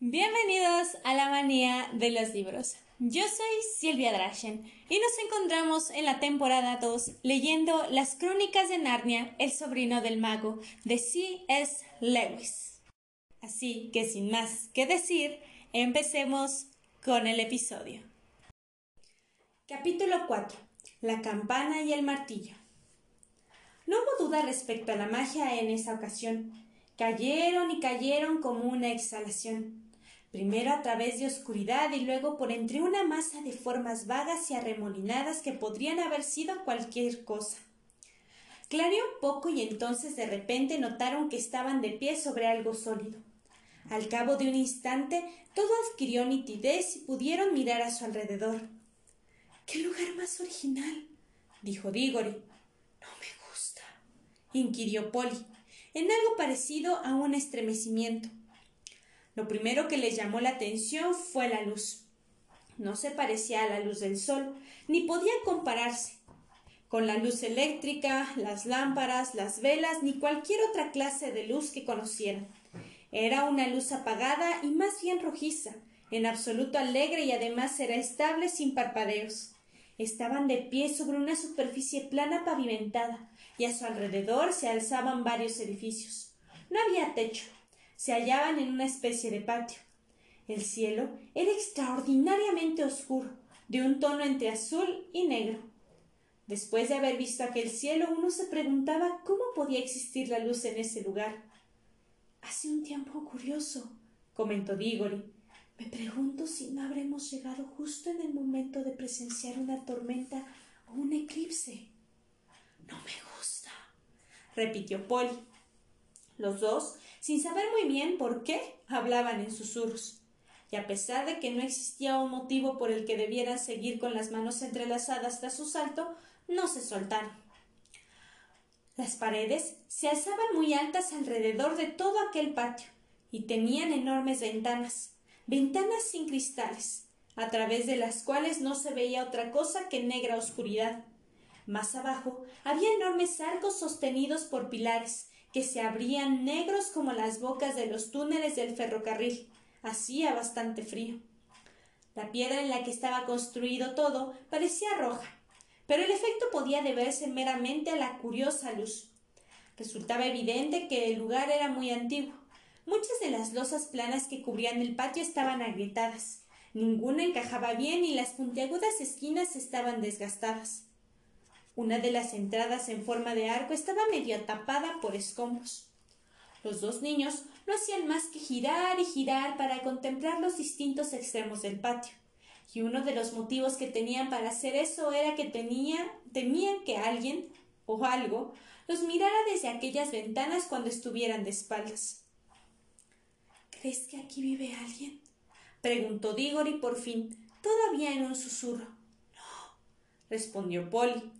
Bienvenidos a la manía de los libros. Yo soy Silvia Drachen y nos encontramos en la temporada 2 leyendo Las Crónicas de Narnia, el sobrino del mago, de C.S. Lewis. Así que sin más que decir, empecemos con el episodio. Capítulo 4. La campana y el martillo. No hubo duda respecto a la magia en esa ocasión. Cayeron y cayeron como una exhalación primero a través de oscuridad y luego por entre una masa de formas vagas y arremolinadas que podrían haber sido cualquier cosa. Clareó un poco y entonces de repente notaron que estaban de pie sobre algo sólido. Al cabo de un instante todo adquirió nitidez y pudieron mirar a su alrededor. ¡Qué lugar más original! dijo Diggory. No me gusta, inquirió Polly, en algo parecido a un estremecimiento. Lo primero que les llamó la atención fue la luz. No se parecía a la luz del sol, ni podía compararse con la luz eléctrica, las lámparas, las velas, ni cualquier otra clase de luz que conocieran. Era una luz apagada y más bien rojiza, en absoluto alegre y además era estable sin parpadeos. Estaban de pie sobre una superficie plana pavimentada, y a su alrededor se alzaban varios edificios. No había techo, se hallaban en una especie de patio. El cielo era extraordinariamente oscuro, de un tono entre azul y negro. Después de haber visto aquel cielo, uno se preguntaba cómo podía existir la luz en ese lugar. Hace un tiempo curioso, comentó Diggory. Me pregunto si no habremos llegado justo en el momento de presenciar una tormenta o un eclipse. No me gusta, repitió Polly. Los dos sin saber muy bien por qué hablaban en susurros. Y a pesar de que no existía un motivo por el que debieran seguir con las manos entrelazadas tras su salto, no se soltaron. Las paredes se alzaban muy altas alrededor de todo aquel patio y tenían enormes ventanas, ventanas sin cristales, a través de las cuales no se veía otra cosa que negra oscuridad. Más abajo había enormes arcos sostenidos por pilares, que se abrían negros como las bocas de los túneles del ferrocarril. Hacía bastante frío. La piedra en la que estaba construido todo parecía roja, pero el efecto podía deberse meramente a la curiosa luz. Resultaba evidente que el lugar era muy antiguo. Muchas de las losas planas que cubrían el patio estaban agrietadas. Ninguna encajaba bien y las puntiagudas esquinas estaban desgastadas. Una de las entradas en forma de arco estaba medio tapada por escombros. Los dos niños no hacían más que girar y girar para contemplar los distintos extremos del patio, y uno de los motivos que tenían para hacer eso era que temían que alguien o algo los mirara desde aquellas ventanas cuando estuvieran de espaldas. ¿Crees que aquí vive alguien? preguntó Diggory por fin, todavía en un susurro. No, respondió Polly.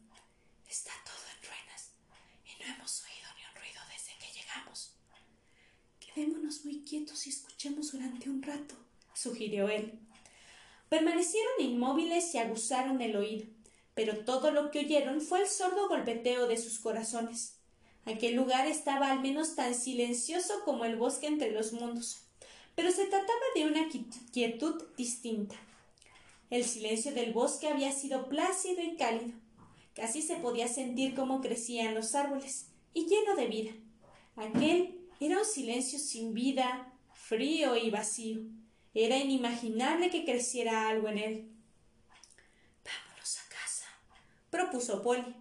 Está todo en ruinas y no hemos oído ni un ruido desde que llegamos. Quedémonos muy quietos y escuchemos durante un rato, sugirió él. Permanecieron inmóviles y aguzaron el oído, pero todo lo que oyeron fue el sordo golpeteo de sus corazones. Aquel lugar estaba al menos tan silencioso como el bosque entre los mundos, pero se trataba de una quietud distinta. El silencio del bosque había sido plácido y cálido, Casi se podía sentir cómo crecían los árboles, y lleno de vida. Aquel era un silencio sin vida, frío y vacío. Era inimaginable que creciera algo en él. Vámonos a casa, propuso Polly.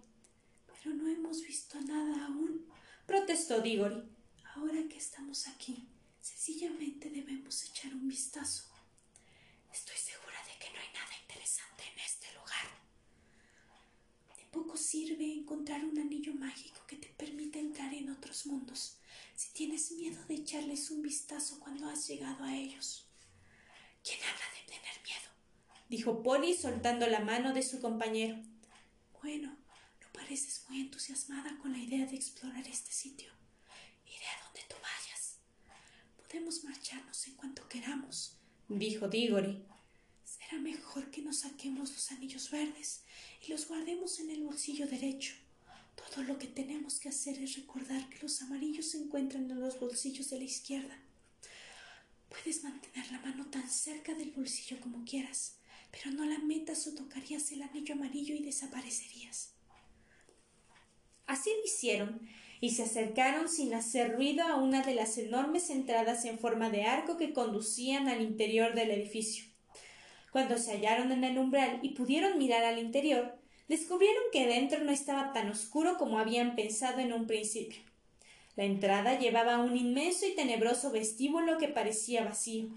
Pero no hemos visto nada aún, protestó Diggory. Ahora que estamos aquí, sencillamente debemos echar un vistazo. Estoy segura de que no hay nada interesante en este lugar, poco sirve encontrar un anillo mágico que te permita entrar en otros mundos si tienes miedo de echarles un vistazo cuando has llegado a ellos. ¿Quién habla de tener miedo? dijo Polly soltando la mano de su compañero. Bueno, no pareces muy entusiasmada con la idea de explorar este sitio. Iré a donde tú vayas. Podemos marcharnos en cuanto queramos, dijo Diggory. Será mejor que nos saquemos los anillos verdes y los guardemos en el bolsillo derecho. Todo lo que tenemos que hacer es recordar que los amarillos se encuentran en los bolsillos de la izquierda. Puedes mantener la tan cerca del bolsillo como quieras, pero no la metas o tocarías el anillo amarillo y desaparecerías. Así lo hicieron, y se acercaron sin hacer ruido a una de las enormes entradas en forma de arco que conducían al interior del edificio. Cuando se hallaron en el umbral y pudieron mirar al interior, descubrieron que dentro no estaba tan oscuro como habían pensado en un principio. La entrada llevaba un inmenso y tenebroso vestíbulo que parecía vacío,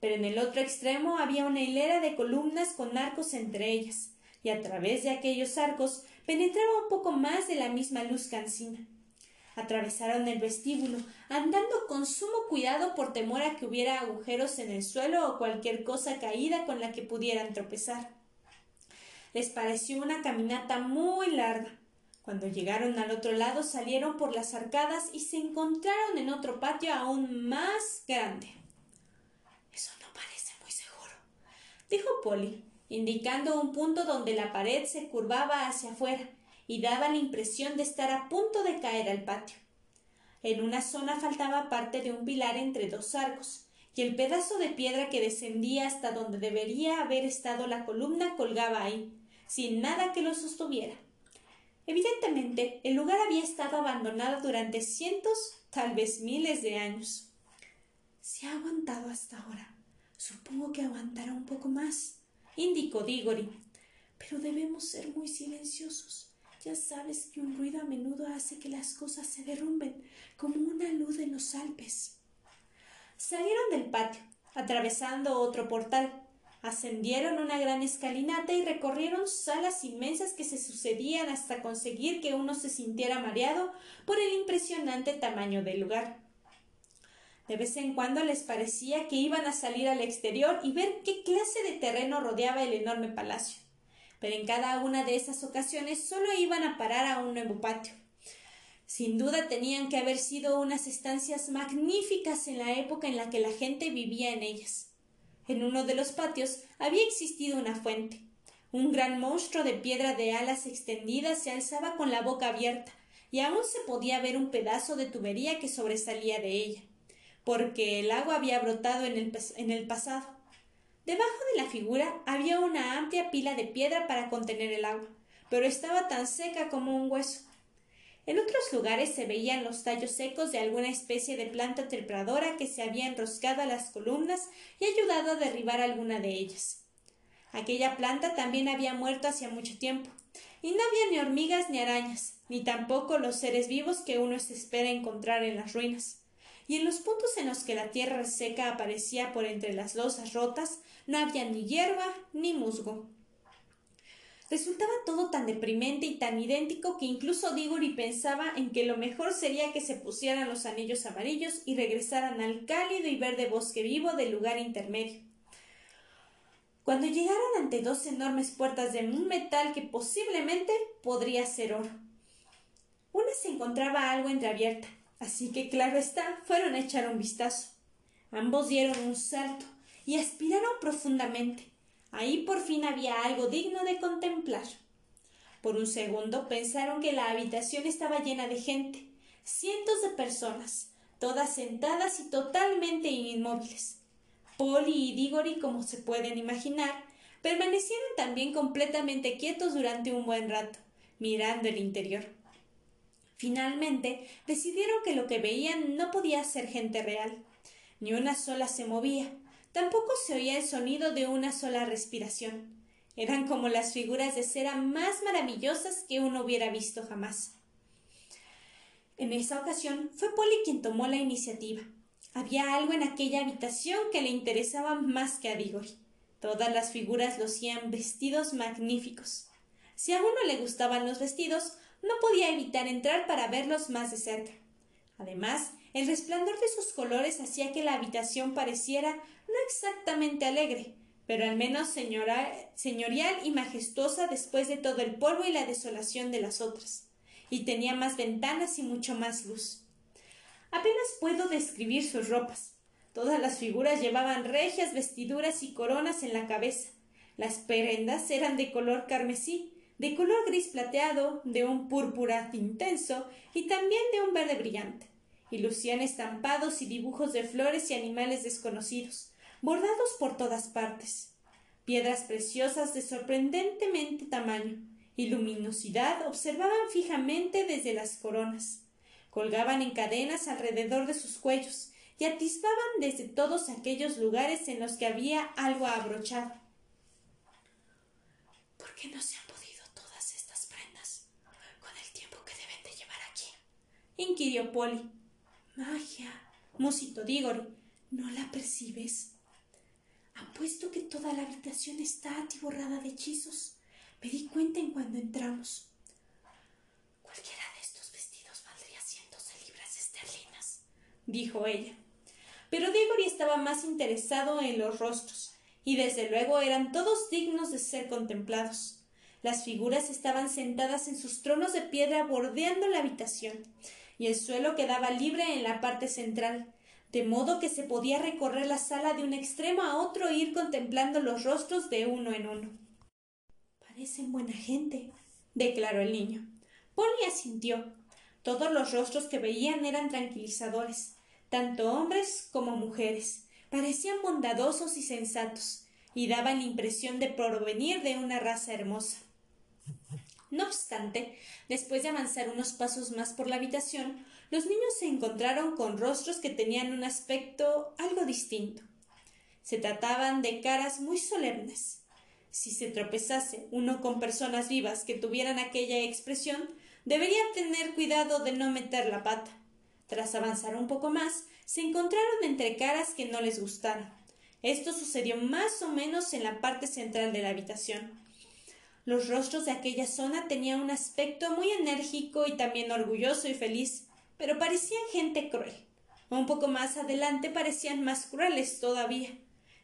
pero en el otro extremo había una hilera de columnas con arcos entre ellas, y a través de aquellos arcos penetraba un poco más de la misma luz cansina. Atravesaron el vestíbulo, andando con sumo cuidado por temor a que hubiera agujeros en el suelo o cualquier cosa caída con la que pudieran tropezar. Les pareció una caminata muy larga. Cuando llegaron al otro lado salieron por las arcadas y se encontraron en otro patio aún más grande. Eso no parece muy seguro, dijo Polly, indicando un punto donde la pared se curvaba hacia afuera y daba la impresión de estar a punto de caer al patio. En una zona faltaba parte de un pilar entre dos arcos, y el pedazo de piedra que descendía hasta donde debería haber estado la columna colgaba ahí, sin nada que lo sostuviera. Evidentemente, el lugar había estado abandonado durante cientos, tal vez miles de años. Se ha aguantado hasta ahora. Supongo que aguantará un poco más, indicó Diggory. Pero debemos ser muy silenciosos. Ya sabes que un ruido a menudo hace que las cosas se derrumben, como una luz en los Alpes. Salieron del patio, atravesando otro portal, ascendieron una gran escalinata y recorrieron salas inmensas que se sucedían hasta conseguir que uno se sintiera mareado por el impresionante tamaño del lugar. De vez en cuando les parecía que iban a salir al exterior y ver qué clase de terreno rodeaba el enorme palacio pero en cada una de esas ocasiones solo iban a parar a un nuevo patio. Sin duda tenían que haber sido unas estancias magníficas en la época en la que la gente vivía en ellas. En uno de los patios había existido una fuente. Un gran monstruo de piedra de alas extendidas se alzaba con la boca abierta, y aún se podía ver un pedazo de tubería que sobresalía de ella, porque el agua había brotado en el, en el pasado. Debajo de la figura había una amplia pila de piedra para contener el agua, pero estaba tan seca como un hueso. En otros lugares se veían los tallos secos de alguna especie de planta trepadora que se había enroscado a las columnas y ayudado a derribar alguna de ellas. Aquella planta también había muerto hacía mucho tiempo, y no había ni hormigas ni arañas, ni tampoco los seres vivos que uno se espera encontrar en las ruinas. Y en los puntos en los que la tierra seca aparecía por entre las losas rotas, no había ni hierba ni musgo. Resultaba todo tan deprimente y tan idéntico que incluso Diggory pensaba en que lo mejor sería que se pusieran los anillos amarillos y regresaran al cálido y verde bosque vivo del lugar intermedio. Cuando llegaron ante dos enormes puertas de un metal que posiblemente podría ser oro. Una se encontraba algo entreabierta, así que claro está, fueron a echar un vistazo. Ambos dieron un salto y aspiraron profundamente. Ahí por fin había algo digno de contemplar. Por un segundo pensaron que la habitación estaba llena de gente, cientos de personas, todas sentadas y totalmente inmóviles. Polly y Diggory, como se pueden imaginar, permanecieron también completamente quietos durante un buen rato, mirando el interior. Finalmente decidieron que lo que veían no podía ser gente real. Ni una sola se movía, Tampoco se oía el sonido de una sola respiración. Eran como las figuras de cera más maravillosas que uno hubiera visto jamás. En esa ocasión fue Polly quien tomó la iniciativa. Había algo en aquella habitación que le interesaba más que a Diggory. Todas las figuras lucían vestidos magníficos. Si a uno le gustaban los vestidos, no podía evitar entrar para verlos más de cerca. Además, el resplandor de sus colores hacía que la habitación pareciera no exactamente alegre, pero al menos señorial y majestuosa después de todo el polvo y la desolación de las otras, y tenía más ventanas y mucho más luz. Apenas puedo describir sus ropas. Todas las figuras llevaban regias vestiduras y coronas en la cabeza. Las prendas eran de color carmesí, de color gris plateado, de un púrpura intenso y también de un verde brillante, y lucían estampados y dibujos de flores y animales desconocidos, bordados por todas partes, piedras preciosas de sorprendentemente tamaño y luminosidad observaban fijamente desde las coronas, colgaban en cadenas alrededor de sus cuellos y atisbaban desde todos aquellos lugares en los que había algo abrochado. ¿Por qué no se han podido todas estas prendas con el tiempo que deben de llevar aquí? inquirió Polly. Magia, musito Diggory, ¿no la percibes? Apuesto que toda la habitación está atiborrada de hechizos. Me di cuenta en cuando entramos. Cualquiera de estos vestidos valdría cientos de libras esterlinas, dijo ella. Pero Diggory estaba más interesado en los rostros, y desde luego eran todos dignos de ser contemplados. Las figuras estaban sentadas en sus tronos de piedra bordeando la habitación, y el suelo quedaba libre en la parte central, de modo que se podía recorrer la sala de un extremo a otro e ir contemplando los rostros de uno en uno. Parecen buena gente, declaró el niño. Polly asintió. Todos los rostros que veían eran tranquilizadores, tanto hombres como mujeres. Parecían bondadosos y sensatos, y daban la impresión de provenir de una raza hermosa. No obstante, después de avanzar unos pasos más por la habitación, los niños se encontraron con rostros que tenían un aspecto algo distinto. Se trataban de caras muy solemnes. Si se tropezase uno con personas vivas que tuvieran aquella expresión, debería tener cuidado de no meter la pata. Tras avanzar un poco más, se encontraron entre caras que no les gustaron. Esto sucedió más o menos en la parte central de la habitación. Los rostros de aquella zona tenían un aspecto muy enérgico y también orgulloso y feliz pero parecían gente cruel. Un poco más adelante parecían más crueles todavía.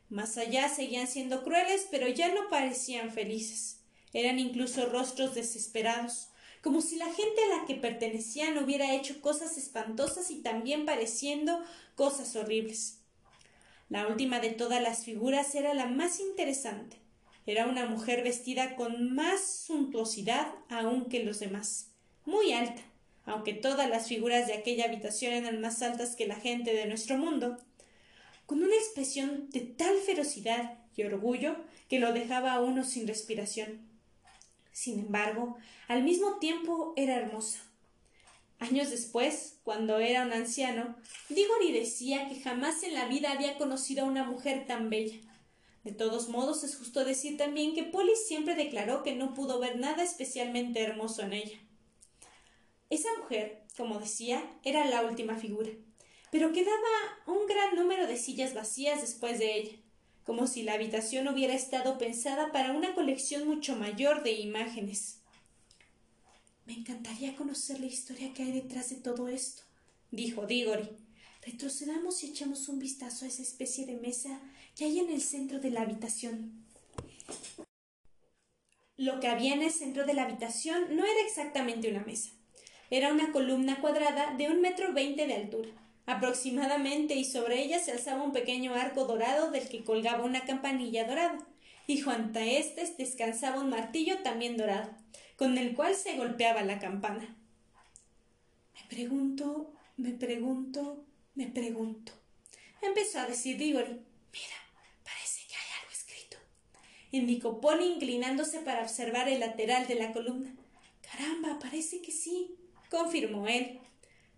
Más allá seguían siendo crueles, pero ya no parecían felices. Eran incluso rostros desesperados, como si la gente a la que pertenecían hubiera hecho cosas espantosas y también pareciendo cosas horribles. La última de todas las figuras era la más interesante. Era una mujer vestida con más suntuosidad aún que los demás, muy alta, aunque todas las figuras de aquella habitación eran más altas que la gente de nuestro mundo, con una expresión de tal ferocidad y orgullo que lo dejaba a uno sin respiración. Sin embargo, al mismo tiempo era hermosa. Años después, cuando era un anciano, Diggory decía que jamás en la vida había conocido a una mujer tan bella. De todos modos, es justo decir también que Polly siempre declaró que no pudo ver nada especialmente hermoso en ella. Esa mujer, como decía, era la última figura, pero quedaba un gran número de sillas vacías después de ella, como si la habitación hubiera estado pensada para una colección mucho mayor de imágenes. Me encantaría conocer la historia que hay detrás de todo esto, dijo Diggory. Retrocedamos y echamos un vistazo a esa especie de mesa que hay en el centro de la habitación. Lo que había en el centro de la habitación no era exactamente una mesa. Era una columna cuadrada de un metro veinte de altura, aproximadamente, y sobre ella se alzaba un pequeño arco dorado del que colgaba una campanilla dorada, y junto a éste descansaba un martillo también dorado, con el cual se golpeaba la campana. Me pregunto, me pregunto, me pregunto. Empezó a decir Diggory. Mira, parece que hay algo escrito. Indicó Polly inclinándose para observar el lateral de la columna. Caramba, parece que sí confirmó él.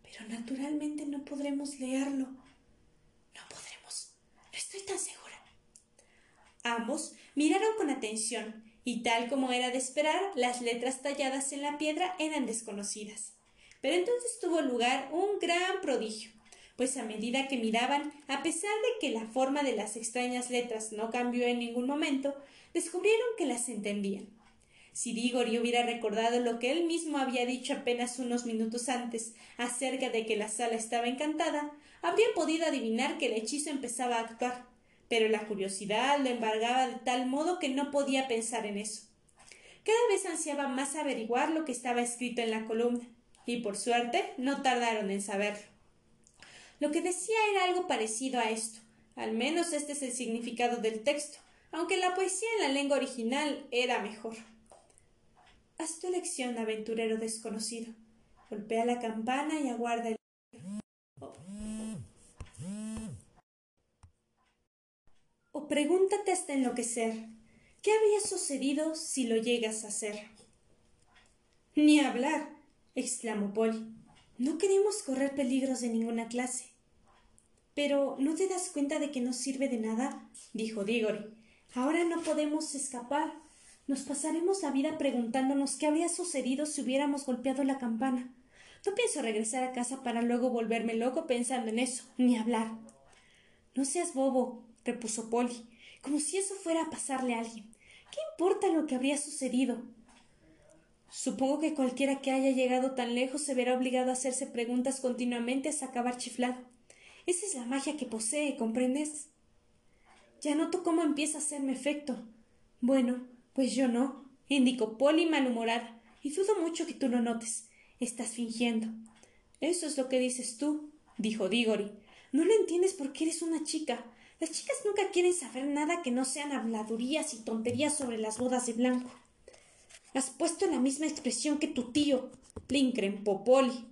Pero naturalmente no podremos leerlo. No podremos. No estoy tan segura. Ambos miraron con atención, y tal como era de esperar, las letras talladas en la piedra eran desconocidas. Pero entonces tuvo lugar un gran prodigio, pues a medida que miraban, a pesar de que la forma de las extrañas letras no cambió en ningún momento, descubrieron que las entendían. Si Diggory hubiera recordado lo que él mismo había dicho apenas unos minutos antes acerca de que la sala estaba encantada, habría podido adivinar que el hechizo empezaba a actuar, pero la curiosidad lo embargaba de tal modo que no podía pensar en eso. Cada vez ansiaba más averiguar lo que estaba escrito en la columna, y por suerte no tardaron en saberlo. Lo que decía era algo parecido a esto, al menos este es el significado del texto, aunque la poesía en la lengua original era mejor. Haz tu elección, aventurero desconocido. Golpea la campana y aguarda el. o pregúntate hasta enloquecer ¿qué habría sucedido si lo llegas a hacer? Ni hablar, exclamó Polly. No queremos correr peligros de ninguna clase. Pero ¿no te das cuenta de que no sirve de nada? dijo Diggory. Ahora no podemos escapar. Nos pasaremos la vida preguntándonos qué habría sucedido si hubiéramos golpeado la campana. No pienso regresar a casa para luego volverme loco pensando en eso, ni hablar. No seas bobo, repuso Polly, como si eso fuera a pasarle a alguien. ¿Qué importa lo que habría sucedido? Supongo que cualquiera que haya llegado tan lejos se verá obligado a hacerse preguntas continuamente hasta acabar chiflado. Esa es la magia que posee, ¿comprendes? Ya noto cómo empieza a hacerme efecto. Bueno, pues yo no, indicó Polly malhumorada, y dudo mucho que tú lo notes. Estás fingiendo. Eso es lo que dices tú, dijo Diggory. No lo entiendes porque eres una chica. Las chicas nunca quieren saber nada que no sean habladurías y tonterías sobre las bodas de blanco. Has puesto la misma expresión que tu tío, Lincren Popoli.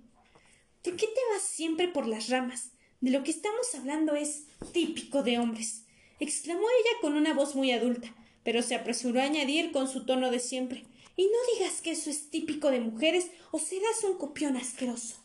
¿De qué te vas siempre por las ramas? De lo que estamos hablando es típico de hombres, exclamó ella con una voz muy adulta, pero se apresuró a añadir con su tono de siempre. Y no digas que eso es típico de mujeres o serás un copión asqueroso.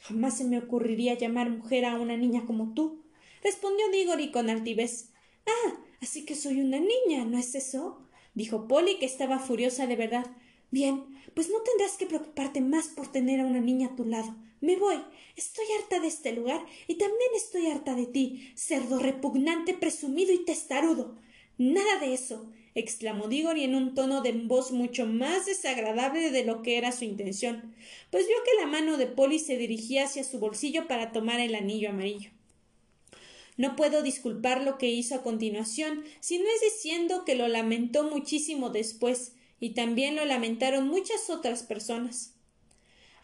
Jamás se me ocurriría llamar mujer a una niña como tú, respondió Diggory con altivez. Ah, así que soy una niña, ¿no es eso? dijo Polly, que estaba furiosa de verdad. Bien, pues no tendrás que preocuparte más por tener a una niña a tu lado. Me voy. Estoy harta de este lugar y también estoy harta de ti, cerdo repugnante, presumido y testarudo. Nada de eso exclamó Diggory en un tono de voz mucho más desagradable de lo que era su intención, pues vio que la mano de Polly se dirigía hacia su bolsillo para tomar el anillo amarillo. No puedo disculpar lo que hizo a continuación, si no es diciendo que lo lamentó muchísimo después, y también lo lamentaron muchas otras personas.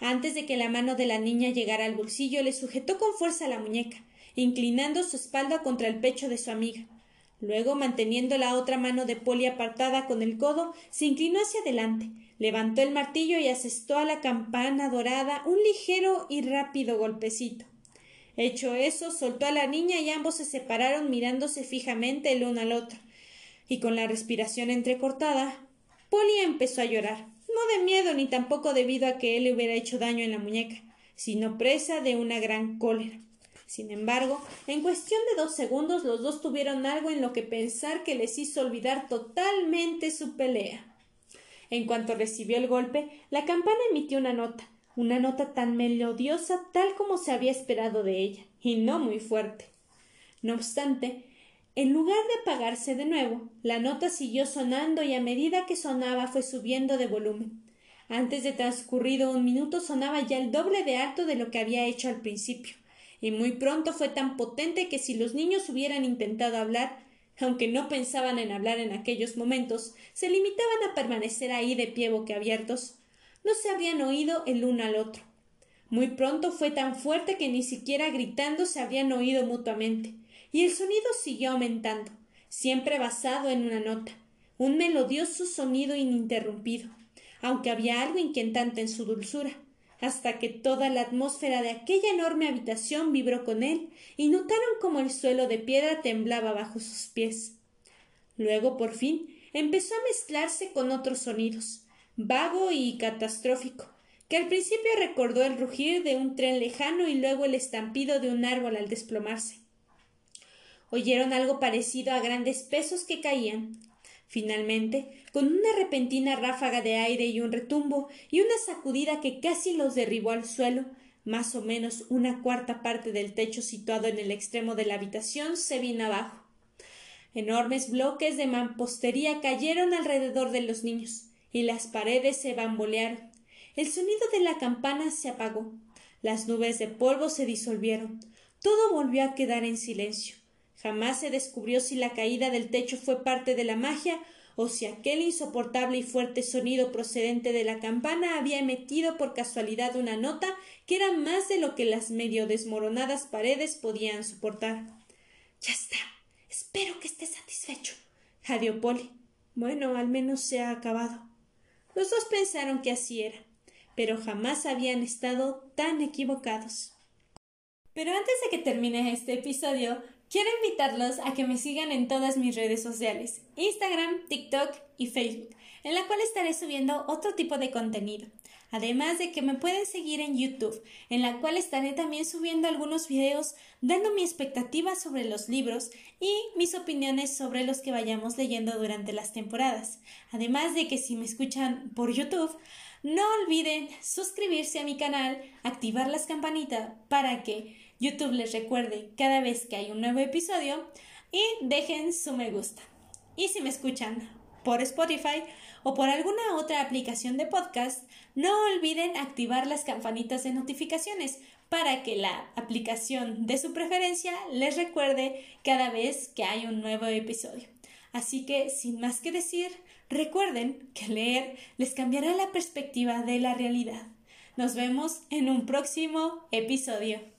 Antes de que la mano de la niña llegara al bolsillo, le sujetó con fuerza la muñeca, inclinando su espalda contra el pecho de su amiga. Luego, manteniendo la otra mano de Polly apartada con el codo, se inclinó hacia adelante, levantó el martillo y asestó a la campana dorada un ligero y rápido golpecito. Hecho eso, soltó a la niña y ambos se separaron mirándose fijamente el uno al otro. Y con la respiración entrecortada, Polly empezó a llorar, no de miedo ni tampoco debido a que él le hubiera hecho daño en la muñeca, sino presa de una gran cólera. Sin embargo, en cuestión de dos segundos los dos tuvieron algo en lo que pensar que les hizo olvidar totalmente su pelea. En cuanto recibió el golpe, la campana emitió una nota, una nota tan melodiosa tal como se había esperado de ella, y no muy fuerte. No obstante, en lugar de apagarse de nuevo, la nota siguió sonando y a medida que sonaba fue subiendo de volumen. Antes de transcurrido un minuto sonaba ya el doble de alto de lo que había hecho al principio y muy pronto fue tan potente que si los niños hubieran intentado hablar, aunque no pensaban en hablar en aquellos momentos, se limitaban a permanecer ahí de pie boquiabiertos, no se habrían oído el uno al otro. Muy pronto fue tan fuerte que ni siquiera gritando se habían oído mutuamente, y el sonido siguió aumentando, siempre basado en una nota, un melodioso sonido ininterrumpido, aunque había algo inquietante en su dulzura hasta que toda la atmósfera de aquella enorme habitación vibró con él y notaron cómo el suelo de piedra temblaba bajo sus pies. Luego, por fin, empezó a mezclarse con otros sonidos, vago y catastrófico, que al principio recordó el rugir de un tren lejano y luego el estampido de un árbol al desplomarse. Oyeron algo parecido a grandes pesos que caían, Finalmente, con una repentina ráfaga de aire y un retumbo y una sacudida que casi los derribó al suelo, más o menos una cuarta parte del techo situado en el extremo de la habitación se vino abajo. Enormes bloques de mampostería cayeron alrededor de los niños, y las paredes se bambolearon. El sonido de la campana se apagó. Las nubes de polvo se disolvieron. Todo volvió a quedar en silencio. Jamás se descubrió si la caída del techo fue parte de la magia o si aquel insoportable y fuerte sonido procedente de la campana había emitido por casualidad una nota que era más de lo que las medio desmoronadas paredes podían soportar. Ya está. Espero que esté satisfecho. jadeó Polly. Bueno, al menos se ha acabado. Los dos pensaron que así era, pero jamás habían estado tan equivocados. Pero antes de que termine este episodio, quiero invitarlos a que me sigan en todas mis redes sociales, Instagram, TikTok y Facebook, en la cual estaré subiendo otro tipo de contenido. Además de que me pueden seguir en YouTube, en la cual estaré también subiendo algunos videos dando mi expectativa sobre los libros y mis opiniones sobre los que vayamos leyendo durante las temporadas. Además de que si me escuchan por YouTube, no olviden suscribirse a mi canal, activar las campanitas para que YouTube les recuerde cada vez que hay un nuevo episodio y dejen su me gusta. Y si me escuchan por Spotify o por alguna otra aplicación de podcast, no olviden activar las campanitas de notificaciones para que la aplicación de su preferencia les recuerde cada vez que hay un nuevo episodio. Así que, sin más que decir, recuerden que leer les cambiará la perspectiva de la realidad. Nos vemos en un próximo episodio.